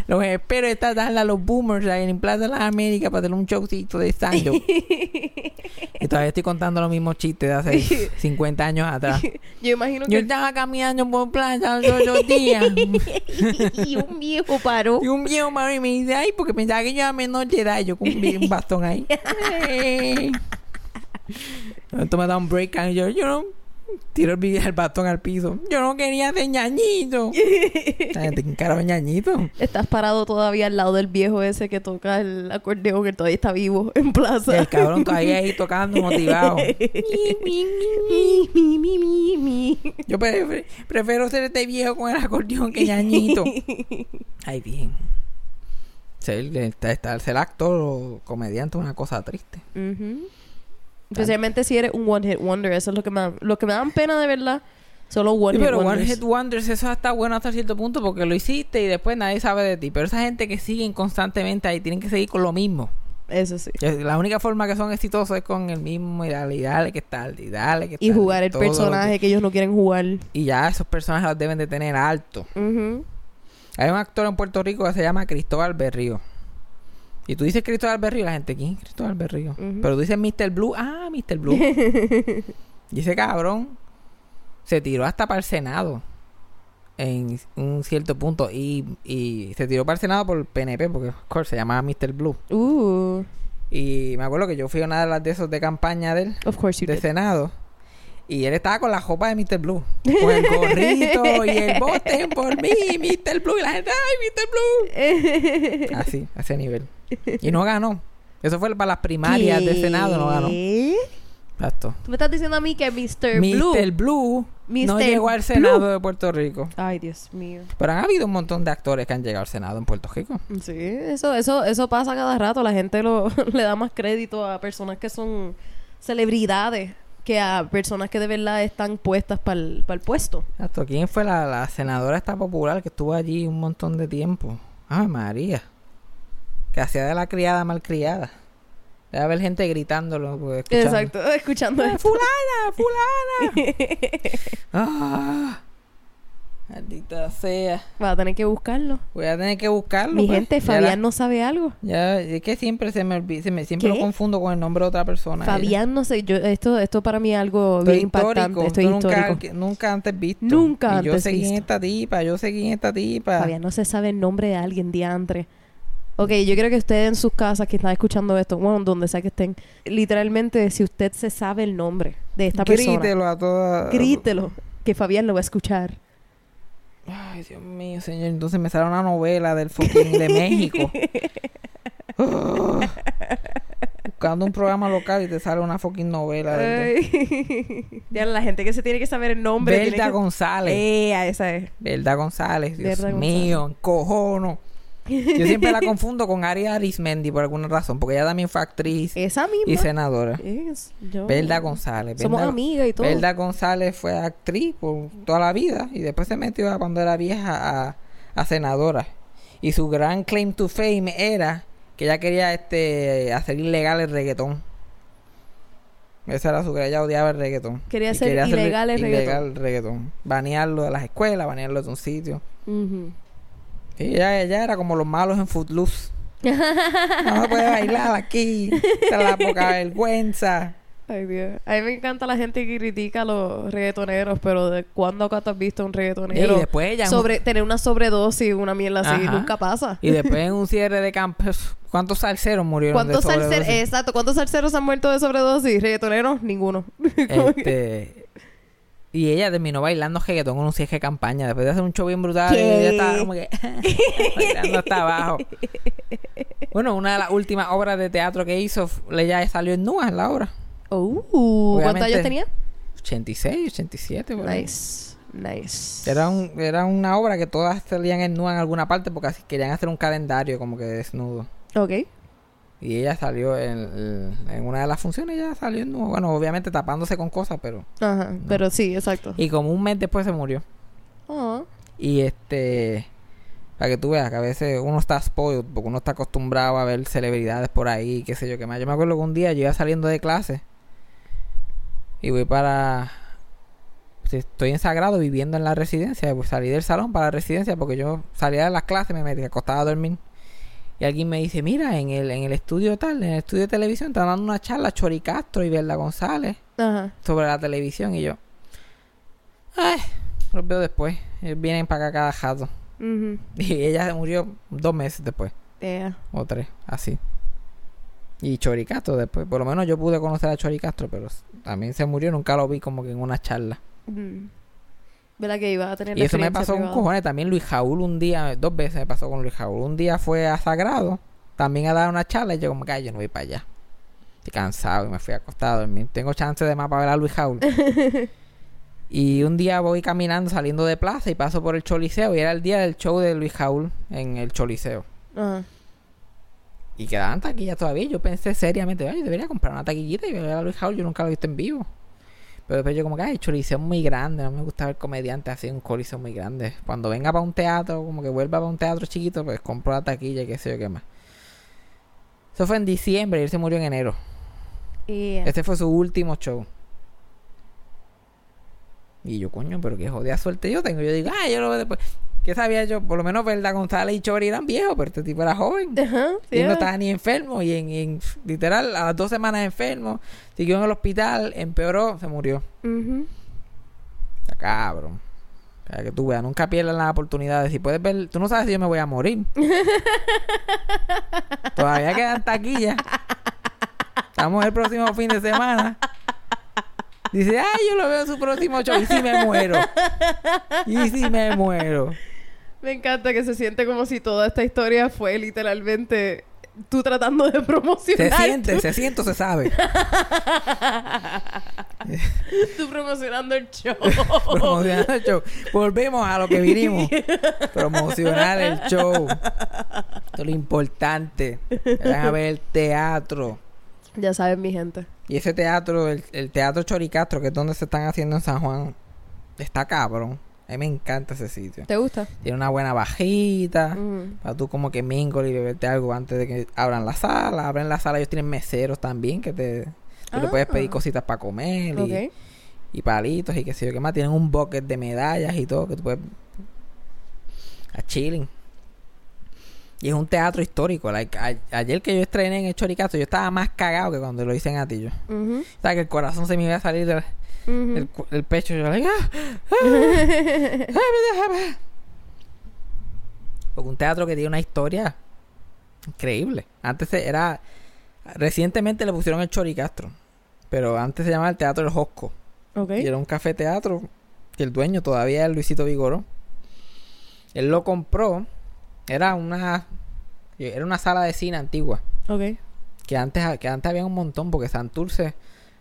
Los espero esta tarde a los boomers ahí en Plaza de las Américas para tener un showcito de stand Y todavía estoy contando los mismos chistes de hace 50 años atrás. Yo imagino Yo que... estaba caminando por plaza los otros días. y un viejo paró. Y un viejo malo y me dice, ay, porque pensaba que yo era menor de edad. Yo con un, bastón ahí. Entonces me da un break and yo, yo no... Tiro el, el bastón al piso. Yo no quería ser ñañito. La gente, ¿quién carajo es ñañito? Estás parado todavía al lado del viejo ese que toca el acordeón, que todavía está vivo en plaza. El cabrón todavía ahí tocando motivado. mi, mi, mi, mi, mi. Yo pre- prefiero ser este viejo con el acordeón que ñañito. Ay, bien. Ser, está- ser actor o comediante es una cosa triste. Ujú. Especialmente si eres un one hit wonder, eso es lo que me da- lo que me dan pena de verdad Solo One Sí, Hit pero One Wonders. Hit Wonders, eso está bueno hasta cierto punto porque lo hiciste y después nadie sabe de ti. Pero esa gente que siguen constantemente ahí tienen que seguir con lo mismo. Eso sí. Que La única forma que son exitosos es con el mismo y dale, y dale que tal, y dale que Y tal, jugar el personaje que ellos no quieren jugar. Y ya esos personajes los deben de tener alto. Hay un actor en Puerto Rico que se llama Cristóbal Berrío. Y tú dices Cristóbal Berrío, la gente, ¿quién es Cristóbal Berrío? Pero tú dices Mr. Blue, ah, Mr. Blue. y ese cabrón se tiró hasta para el Senado en un cierto punto. Y, y se tiró para el Senado por el PNP, porque, of course, se llamaba Mr. Blue. Uh, Y me acuerdo que yo fui a una de las de esos de campaña de él, of course you de. Senado. Y él estaba con la jopa de Mr. Blue. Con el gorrito y el voten por mí, Mr. Blue. Y la gente, ¡ay, Mr. Blue! Así, a ese nivel. Y no ganó. Eso fue para las primarias del Senado, no ganó. Exacto. Tú me estás diciendo a mí que Mr. Blue. Mr. Blue no llegó al Blue. Senado de Puerto Rico. Ay, Dios mío. Pero han habido un montón de actores que han llegado al Senado en Puerto Rico. Sí, eso, eso, eso pasa cada rato. La gente lo, le da más crédito a personas que son celebridades que a personas que de verdad están puestas para el puesto. Exacto. ¿Quién fue la, la senadora esta popular que estuvo allí un montón de tiempo? Ay, María. Que hacía de la criada malcriada. Debe haber gente gritándolo. pues, escuchando. Exacto, escuchando ¡Ah, fulana, fulana. ah, maldita sea. Va a tener que buscarlo. Voy a tener que buscarlo. Mi pues. gente, Fabián la- no sabe algo. Ya, es que siempre se me olvida, se me, siempre ¿Qué? lo confundo con el nombre de otra persona. Fabián no sé, yo esto esto para mí es algo Esto es bien impactante, nunca, histórico. nunca antes visto. Nunca y yo antes seguí en visto. esta tipa, yo seguí en esta tipa. Fabián no se sabe el nombre de alguien diantre. Ok, yo quiero que ustedes en sus casas que están escuchando esto, bueno, donde sea que estén, literalmente, si usted se sabe el nombre de esta persona, Grítelo a todas. grítelo, que Fabián lo va a escuchar. Ay, Dios mío, señor. Entonces me sale una novela del fucking de México. Buscando un programa local y te sale una fucking novela. del-. Ya, la gente que se tiene que saber el nombre. Belda que- González. Eh, esa es. Belda González. Dios mío, cojono. Yo siempre la confundo con Aria Arismendi por alguna razón, porque ella también fue actriz Esa misma. y senadora. Es, yo- Belda González. Somos Belda- amigas y todo. Belda González fue actriz por toda la vida y después se metió a, cuando era vieja a, a senadora. Y su gran claim to fame era que ella quería este hacer ilegal el reggaetón. Esa era su que ella odiaba el reggaetón. Quería hacer ilegal el ilegal el reggaetón. Banearlo de las escuelas, banearlo de un sitio. Ujú. Y ella, ella era como los malos en Footloose. no se puede bailar aquí. Esta es la poca vergüenza. Ay, Dios. A mí me encanta la gente que critica a los reggaetoneros, pero ¿de cuándo acá te has visto un reggaetonero? Y después ella- Sobre, tener una sobredosis, una mierda así, Ajá. nunca pasa. Y después en un cierre de campos, ¿cuántos salseros murieron ¿Cuántos de sobredosis? exacto, cuántos salseros han muerto de sobredosis? ¿Reggaetoneros? Ninguno. Este, y ella terminó bailando reggaetón en un cierre de campaña. Después de hacer un show bien brutal, ¿Qué? y ella estaba como que bailando hasta abajo. Bueno, una de las últimas obras de teatro que hizo, ella salió en nua en la obra. Oh, ¿Cuántos años tenía? 86, 87, por ahí. Nice, nice. Era, un, era una obra que todas salían en nua en alguna parte porque así querían hacer un calendario como que desnudo. Ok. Y ella salió en, en una de las funciones, ella salió. Bueno, obviamente tapándose con cosas, pero... Ajá, pero sí, exacto. Y como un mes después se murió. Ah, Y este... Para que tú veas que a veces uno está spoiled porque uno está acostumbrado a ver celebridades por ahí, qué sé yo, qué más. Yo me acuerdo que un día yo iba saliendo de clase y voy para... si Estoy en Sagrado viviendo en la residencia, pues salí del salón para la residencia porque yo salía de las clases, me metí acostaba a dormir. Y alguien me dice, mira, en el, en el estudio tal, en el estudio de televisión, están dando una charla Chori Castro y Berla González Ajá. sobre la televisión y yo, ay, los veo después. Ellos vienen para acá cada jato. Y ella se murió dos meses después, Yeah. o tres, así. Y Chori Castro después, por lo menos yo pude conocer a Chori Castro, pero también se murió, nunca lo vi como que en una charla. ¿Verdad que iba a tener Y la eso me pasó con privada? cojones. También Luis Jaúl un día, dos veces me pasó con Luis Jaúl. Un día fue a Sagrado, también a dar una charla y yo como que "Ay, yo no voy para allá. Estoy cansado y me fui acostado. Tengo chance de más para ver a Luis Jaúl. y un día voy caminando saliendo de plaza y paso por el Choliseo y era el día del show de Luis Jaúl en el Choliseo. Ajá. Y quedaban taquillas todavía. Yo pensé seriamente, ay, debería comprar una taquillita y ver a Luis Jaúl. Yo nunca lo he visto en vivo. Pero después yo como que, ay, choliseo muy grande. No me gusta ver comediantes así un coliseo muy grande. Cuando venga para un teatro, como que vuelva para un teatro chiquito, pues compro la taquilla y qué sé yo qué más. Eso fue en diciembre y él se murió en enero. Y Este fue su último show. Y yo, coño, pero qué jodida suerte yo tengo. Yo digo, ah, yo lo veo después. ¿Qué sabía yo? Por lo menos Verdad González y Chori eran viejos, pero este tipo era joven. Ajá, sí, y él no estaba ni enfermo. Y en, en- literal, a las dos semanas enfermo. Siguió en el hospital, empeoró, se murió. Está cabrón. Sea, que tú veas, nunca pierdas la oportunidad de si puedes ver, tú no sabes si yo me voy a morir. Todavía quedan taquillas. Estamos el próximo fin de semana. Dice, ay, yo lo veo en su próximo show. Y si me muero. Y si me muero. Me encanta que se siente como si toda esta historia fue literalmente tú tratando de Se promocionar. siente, tu- se siente se sabe. tú promocionando el show. Promocionar el show. Volvemos a lo que vinimos. Promocionar el show. Esto es lo importante. Vayan a ver el teatro. ya saben, mi gente. Y ese teatro, el, el teatro Choricastro, que es donde se están haciendo en San Juan, está cabrón. A mí me encanta ese sitio. ¿Te gusta? Tiene una buena bajita. Para tú como que mingle y beberte algo antes de que abran la sala. Abren la sala, ellos tienen meseros también que te... Tú le puedes Ah. pedir cositas para comer y, Ok. y palitos y qué sé yo qué más. Tienen un bucket de medallas y todo que tú puedes... A chilling. Y es un teatro histórico. Like, a- ayer que yo estrené en el Choricastro, yo estaba más cagado que cuando lo hice en Atillo. Ujú. O sea, que el corazón se me iba a salir del, Del pecho. Yo, like, ah, ah. Porque un teatro que tiene una historia increíble. Antes era... Recientemente le pusieron el Choricastro. Pero antes se llamaba el Teatro del Josco. Y era un café teatro que el dueño todavía es Luisito Vigoró. Él lo compró. Era una... Era una sala de cine antigua. Ok. Que antes, que antes había un montón, porque Santurce,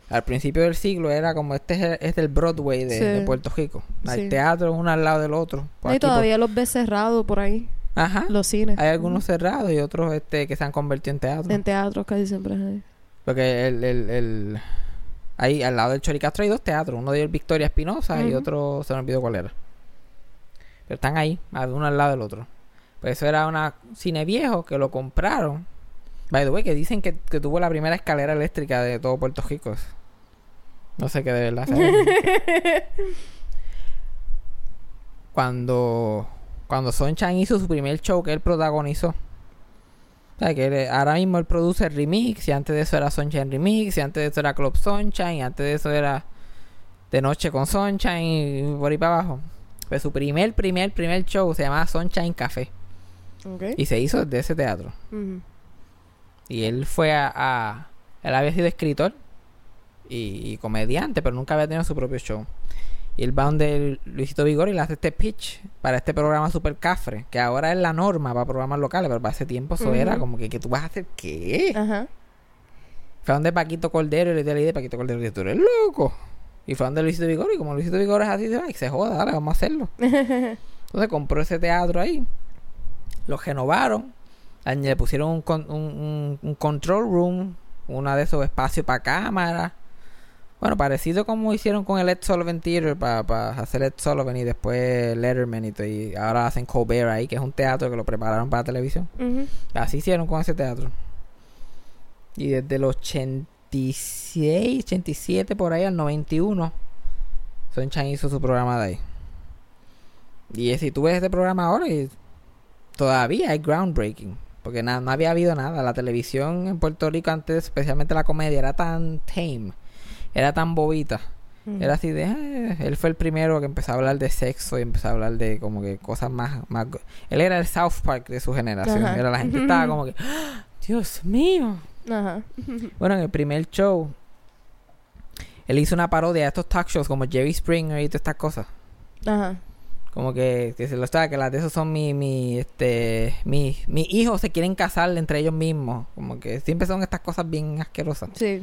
al principio del siglo, era como este es, el- es del Broadway de, Sí. de Puerto Rico. Hay Sí. teatros uno al lado del otro. Por y por- todavía los ves cerrados por ahí. Ajá. Los cines. Hay algunos cerrados y otros este que se han convertido en teatro. En teatros casi siempre hay. Porque el, el, el- ahí al lado del Choricastro hay dos teatros. Uno de ellos Victoria Espinosa y otro se me olvidó cuál era. Pero están ahí, uno al lado del otro. Pues eso era un cine viejo que lo compraron. By the way, que dicen que, que tuvo la primera escalera eléctrica de todo Puerto Rico. No sé qué de verdad. cuando cuando Sunshine hizo su primer show que él protagonizó. O sea, que él- ahora mismo él produce remix y antes de eso era Sunshine Remix y antes de eso era Club Sunshine y antes de eso era De Noche con Sunshine y por ahí para abajo. Pues su primer, primer, primer show se llamaba Sunshine Café y se hizo desde ese teatro. Y él fue a, a- Él había sido escritor y, y comediante, pero nunca había tenido su propio show. Y él va donde Luisito Vigor y le hace este pitch para este programa super cafre, que ahora es la norma para programas locales, pero para ese tiempo eso era como que, que tú vas a hacer qué. Ajá. Fue donde Paquito Cordero y le dio la idea. Paquito Cordero dijo, tú eres loco. Y fue donde Luisito Vigor. Y como Luisito Vigor es así, que se joda, dale, vamos a hacerlo. Entonces compró ese teatro ahí. Lo renovaron. Le pusieron un, con- un, un- un control room. Una de esos espacios para cámara. Bueno, parecido como hicieron con el Ed Sullivan Theater para hacer Ed Sullivan y después Letterman y, todo, y ahora hacen Colbert ahí, que es un teatro que lo prepararon para televisión. Así hicieron con ese teatro. Y desde el 86, 87 por ahí al 91, Sunshine hizo su programa de ahí. Y si tú ves este programa ahora, y todavía hay groundbreaking. Porque no había habido nada. La televisión en Puerto Rico antes, especialmente la comedia, era tan tame. Era tan bobita. Era así de... "Ah", él fue el primero que empezó a hablar de sexo y empezó a hablar de como que cosas más... más él era el South Park de su generación. Ajá. Era la gente estaba como que... "Ah, Dios mío. Ajá. Bueno, en el primer show... Él hizo una parodia de estos talk shows como Jerry Springer y todas estas cosas. Ajá. Como que, que se lo sabe, que las de esos son mi, mi, este, mi, mis hijos se quieren casar entre ellos mismos. Como que siempre son estas cosas bien asquerosas. Sí.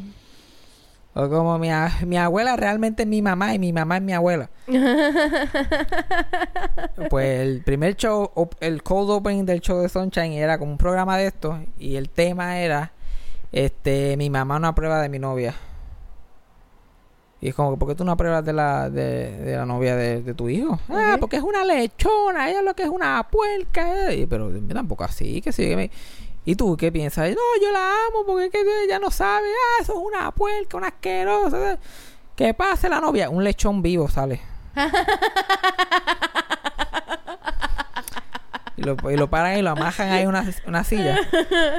O como mi, abuela realmente es mi mamá y mi mamá es mi abuela. Pues el primer show, el cold opening del show de Sunshine era como un programa de esto y el tema era este mi mamá una prueba de mi novia. Y es como, ¿por qué tú no pruebas de la, de, de la novia de, de tu hijo? Ah, porque es una lechona, ella lo que es una puerca. eh. Y, pero tampoco así, que sí. que me- ¿Y tú qué piensas? No, yo la amo porque es que ella no sabe. Ah, eso es una puerca, una asquerosa. Que pase la novia. Un lechón vivo sale. y, lo, y lo paran y lo amajan ahí en una, una silla.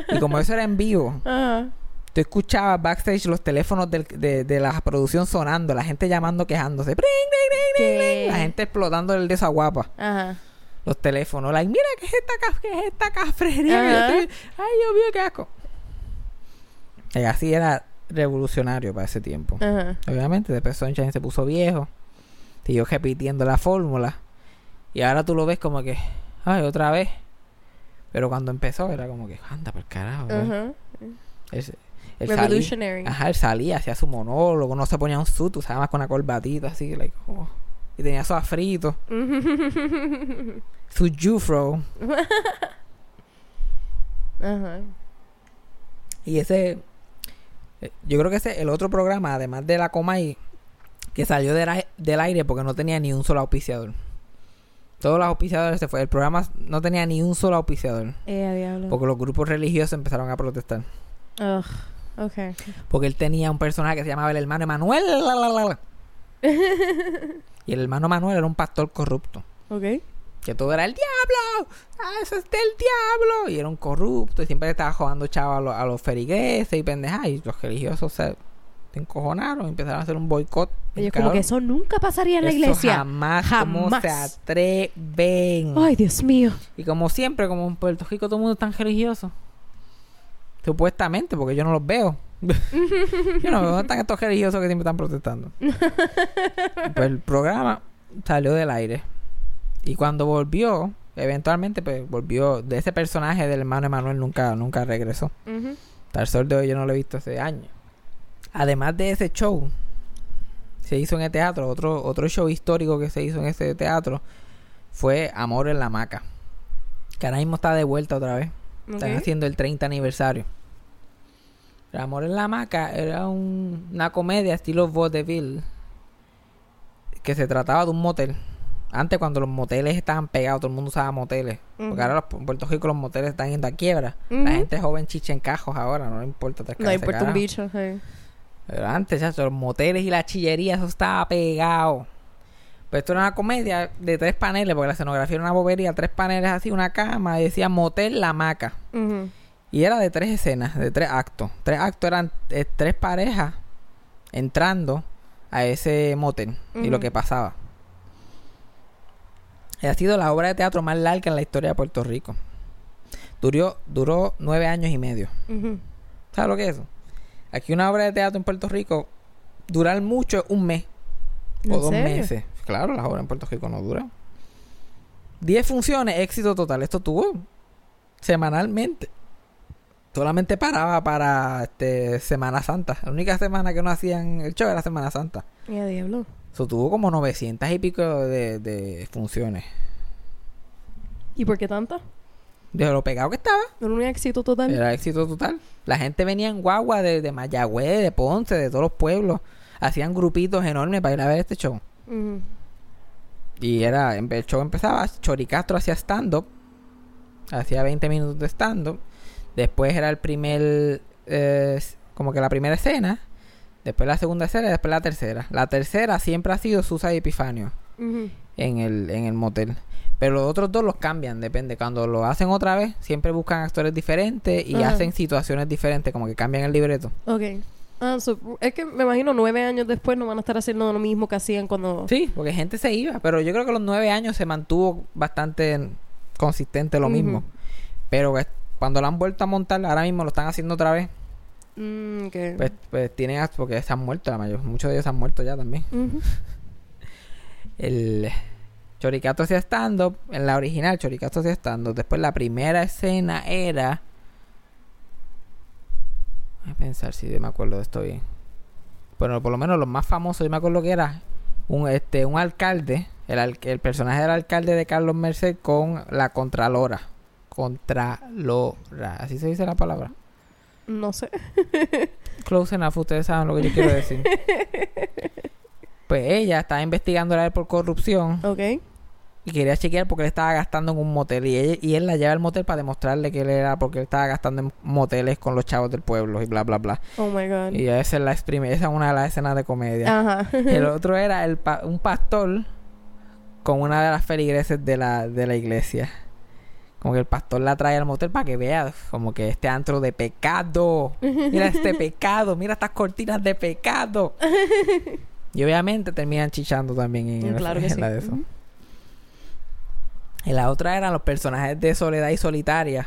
Y como eso era en vivo, tú escuchabas backstage los teléfonos del- de, de la producción sonando, la gente llamando, quejándose. ¡Pring, pring, pring, pring, ¿Qué? pring! La gente explotando el desaguapa. Ajá. Los teléfonos. Like, mira, ¿qué es esta, qué es esta cafrería? que yo estoy- Ay, Dios mío, qué asco. Y así era revolucionario para ese tiempo. Ajá. Obviamente, después Sunshine se puso viejo. Siguió repitiendo la fórmula. Y ahora tú lo ves como que, ay, otra vez. Pero cuando empezó era como que, anda por carajo. ¿eh? Ajá. Él, él salía, Revolutionary. ajá, él salía, hacía su monólogo, no se ponía un suit, usaba más con una corbatita así, like, oh. Y tenía su afrito, su jufro. Ajá. Y ese, eh, yo creo que ese el otro programa, además de la Comay, que salió del, del aire porque no tenía ni un solo auspiciador. Todos los auspiciadores se fue. El programa no tenía ni un solo auspiciador. Eh. Porque los grupos religiosos empezaron a protestar. Ugh. Okay. Porque él tenía un personaje que se llamaba el hermano Emanuel. la, la, la, la. y el hermano Manuel era un pastor corrupto. Okay. Que todo era el diablo. Ah, eso es del diablo. Y era un corrupto. Y siempre estaba jugando chavos a, los- a los ferigueses y pendejas. Y los religiosos se, se encojonaron. y Empezaron a hacer un boicot. Ellos como que eso nunca pasaría en la Eso iglesia. Jamás, ¿Cómo Jamás. se atreven? Ay, Dios mío. Y como siempre, como en Puerto Rico todo el mundo es tan religioso. Supuestamente, porque yo no los veo. Yo no veo dónde están estos religiosos que siempre están protestando. pues el programa salió del aire. Y cuando volvió, eventualmente, pues volvió de ese personaje del hermano Emanuel nunca, nunca regresó. Ujú. Hasta el sol de hoy yo no lo he visto hace años. Además de ese show, se hizo en el teatro, otro, otro show histórico que se hizo en ese teatro fue Amor en la Maca. Que ahora mismo está de vuelta otra vez. Están haciendo el 30 aniversario. El Amor en la Maca era un- una comedia estilo vaudeville que se trataba de un motel. Antes cuando los moteles estaban pegados, todo el mundo usaba moteles. Porque ahora los- en Puerto Rico los moteles están yendo a quiebra. La gente joven chicha en cajos ahora, no le importa tres No importa un bicho. Pero antes, ya, los moteles y la chillería, eso estaba pegado. Pues esto era una comedia de tres paneles, porque la escenografía era una bobería, tres paneles así, una cama, y decía Motel La Maca. Y era de tres escenas, de tres actos. Tres actos eran eh, tres parejas entrando a ese motel y lo que pasaba. Y ha sido la obra de teatro más larga en la historia de Puerto Rico. Duró, duró nueve años y medio. ¿Sabes lo que es eso? Aquí una obra de teatro en Puerto Rico durar mucho es un mes o ¿En dos serio? meses. Claro, las obras en Puerto Rico no duran. Diez funciones, éxito total. Esto tuvo semanalmente. Solamente paraba para este, Semana Santa. La única semana que no hacían el show era Semana Santa. Y a diablo. Eso tuvo como 900 y pico de, de funciones. ¿Y por qué tanto? De lo pegado que estaba. ¿No era un éxito total? Era éxito total. La gente venía en guagua de, de Mayagüez, de Ponce, de todos los pueblos. Hacían grupitos enormes para ir a ver este show. Y era, el show empezaba, Choricastro hacía stand-up. Hacía 20 minutos de stand-up. Después era el primer, eh, como que la primera escena. Después la segunda escena y después la tercera. La tercera siempre ha sido Susa y Epifanio en el, en el motel. Pero los otros dos los cambian, depende. Cuando lo hacen otra vez, siempre buscan actores diferentes y hacen situaciones diferentes, como que cambian el libreto. Ok. Ah, so- es que me imagino nueve años después no van a estar haciendo lo mismo que hacían cuando... Sí, porque gente se iba, pero yo creo que los nueve años se mantuvo bastante consistente lo mismo. Pero pues, cuando lo han vuelto a montar, ahora mismo lo están haciendo otra vez. Mm. Pues, pues tienen, porque se han muerto, la mayor, muchos de ellos se han muerto ya también. El Choricato hacía stand-up, en la original Choricato hacía stand-up. Después la primera escena era... Voy a pensar si me acuerdo de esto bien. Bueno, por lo menos los más famosos, yo me acuerdo que era un este un alcalde, el, el personaje del alcalde de Carlos Merced con la Contralora. Contralora, así se dice la palabra. No sé. Close enough, ustedes saben lo que yo quiero decir. Pues ella estaba investigando a él por corrupción Ok. y quería chequear porque él estaba gastando en un motel. Y, ella- y él la lleva al motel para demostrarle que él era porque él estaba gastando en moteles con los chavos del pueblo y bla, bla, bla. Oh my god. Y esa es, la exprime- esa es una de las escenas de comedia. Ajá. El otro era el pa- un pastor con una de las feligreses de la, de la iglesia. Como que el pastor la trae al motel para que vea como que este antro de pecado. Mira este pecado, mira estas cortinas de pecado. Y obviamente terminan chichando también en, el- Claro que en sí. la de eso. Y la otra eran los personajes de Soledad y Solitaria.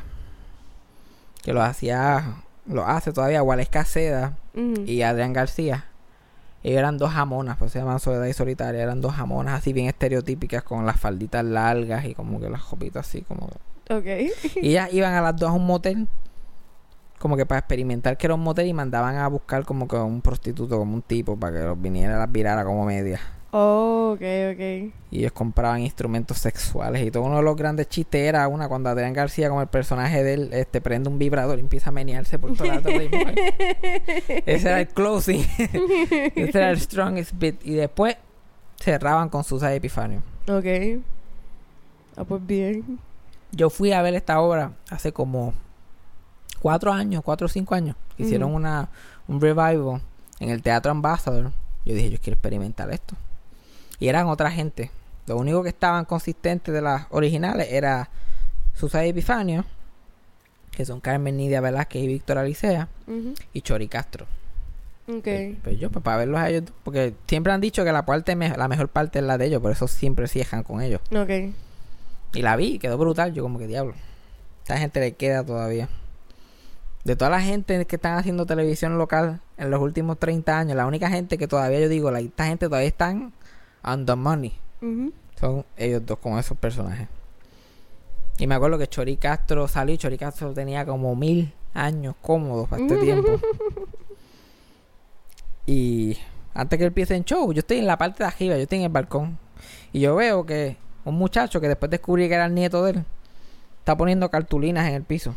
Que los hacía, lo hace todavía Waleska Seda Ujú. y Adrián García. Ellos eran dos jamonas, pues se llaman Soledad y Solitaria. Eran dos jamonas así bien estereotípicas con las falditas largas y como que las jopitas así como... Ok. Y ellas iban a las dos a un motel como que para experimentar que era un motel y mandaban a buscar como que un prostituto, como un tipo, para que los viniera y las virara como media. Oh, ok, ok. Y ellos compraban instrumentos sexuales y todo uno de los grandes chistes era una cuando Adrián García como el personaje de él este prende un vibrador y empieza a menearse por toda la ritmo. Ese era el closing. Ese era el strongest bit. Y después cerraban con Susa y Epifanio. Ok. Ah, pues bien. Yo fui a ver esta obra hace como cuatro años, cuatro o cinco años. Hicieron Ujú. una, un revival en el Teatro Ambassador. Yo dije, yo quiero experimentar esto. Y eran otra gente. Lo único que estaban consistentes de las originales era Susa y Epifanio, que son Carmen Nidia Velázquez y Víctor Alicea, y Chori Castro. Ok. Pues yo, pues para verlos a ellos, porque siempre han dicho que la parte me- la mejor parte es la de ellos, por eso siempre cierran con ellos. Ok. Y la vi, quedó brutal. Yo como que diablo. Esta gente le queda todavía. De toda la gente que están haciendo televisión local en los últimos 30 años, la única gente que todavía yo digo, la, esta gente todavía están on the money. Son ellos dos con esos personajes. Y me acuerdo que Chori Castro salió y Chori Castro tenía como mil años cómodos para este tiempo. Y antes que empiece el show, yo estoy en la parte de arriba, yo estoy en el balcón. Y yo veo que un muchacho que después descubrí que era el nieto de él, está poniendo cartulinas en el piso.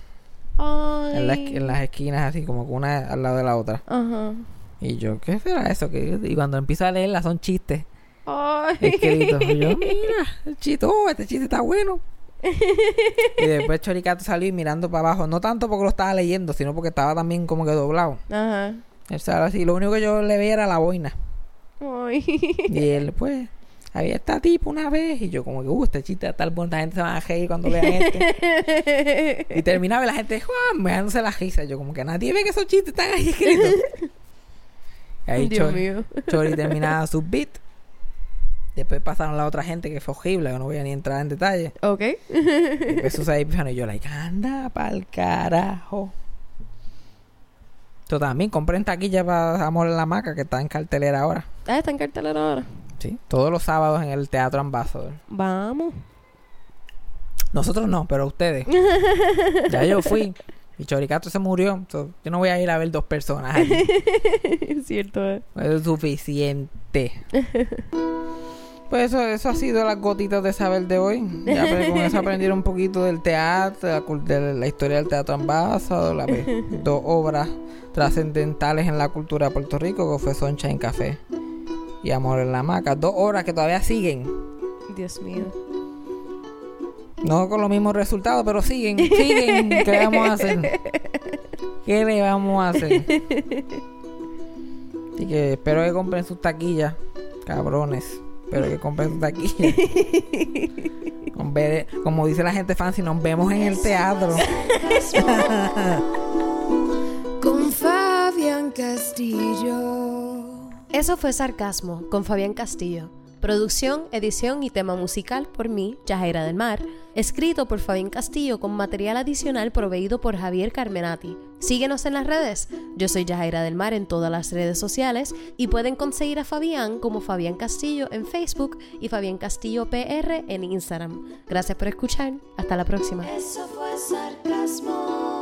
Ay. En, la en las esquinas, así como que una al lado de la otra. Ajá. Y yo, ¿qué será eso? Que, y cuando empiezo a leerlas son chistes Ay. escritos. Y yo, mira, el chiste, oh, este chiste está bueno. y después Choricato salió y mirando para abajo. No tanto porque lo estaba leyendo, sino porque estaba también como que doblado. Ajá. Él estaba así. Lo único que yo le veía era la boina. Ay. Y él, pues, había esta tipo una vez. Y yo, como que, uh, este chiste está tal bueno. La gente se va a reír cuando vean este. y terminaba y la gente, Juan, me dándose la risa. Yo, como que nadie ve que esos chistes están ahí escritos. Y ahí Dios Chori- mío. Chori terminaba su beat. Después pasaron la otra gente que fue horrible, que no voy a ni entrar en detalle. Ok. Y Epifano y yo, like, anda pa'l carajo. Yo también compré en taquilla para Amor en la Maca, que está en cartelera ahora. Ah, está en cartelera ahora. Sí. Todos los sábados en el Teatro Ambassador. Vamos. Nosotros no, pero ustedes. ya yo fui. Y Choricato se murió. yo no voy a ir a ver dos personas allí. Es cierto, eh. Eso es suficiente. Pues eso, eso ha sido las gotitas de saber de hoy. Ya apre- con eso aprendieron un poquito del teatro, de la, cul- de la historia del teatro Ambassador, las dos obras trascendentales en la cultura de Puerto Rico, que fue Sunshine Café y Amor en la Maca. Dos obras que todavía siguen. Dios mío. No con los mismos resultados, pero siguen, siguen. ¿Qué le vamos a hacer? ¿Qué le vamos a hacer? Así que espero que compren sus taquillas, cabrones. Espero que compren sus taquillas. Como dice la gente fancy, nos vemos en el teatro. Con Fabián Castillo. Eso fue Sarcasmo con Fabián Castillo. Producción, edición y tema musical por mí, Yajaira del Mar. Escrito por Fabián Castillo con material adicional proveído por Javier Carmenati. Síguenos en las redes. Yo soy Yajaira del Mar en todas las redes sociales y pueden conseguir a Fabián como Fabián Castillo en Facebook y Fabián Castillo PR en Instagram. Gracias por escuchar. Hasta la próxima. Eso fue sarcasmo.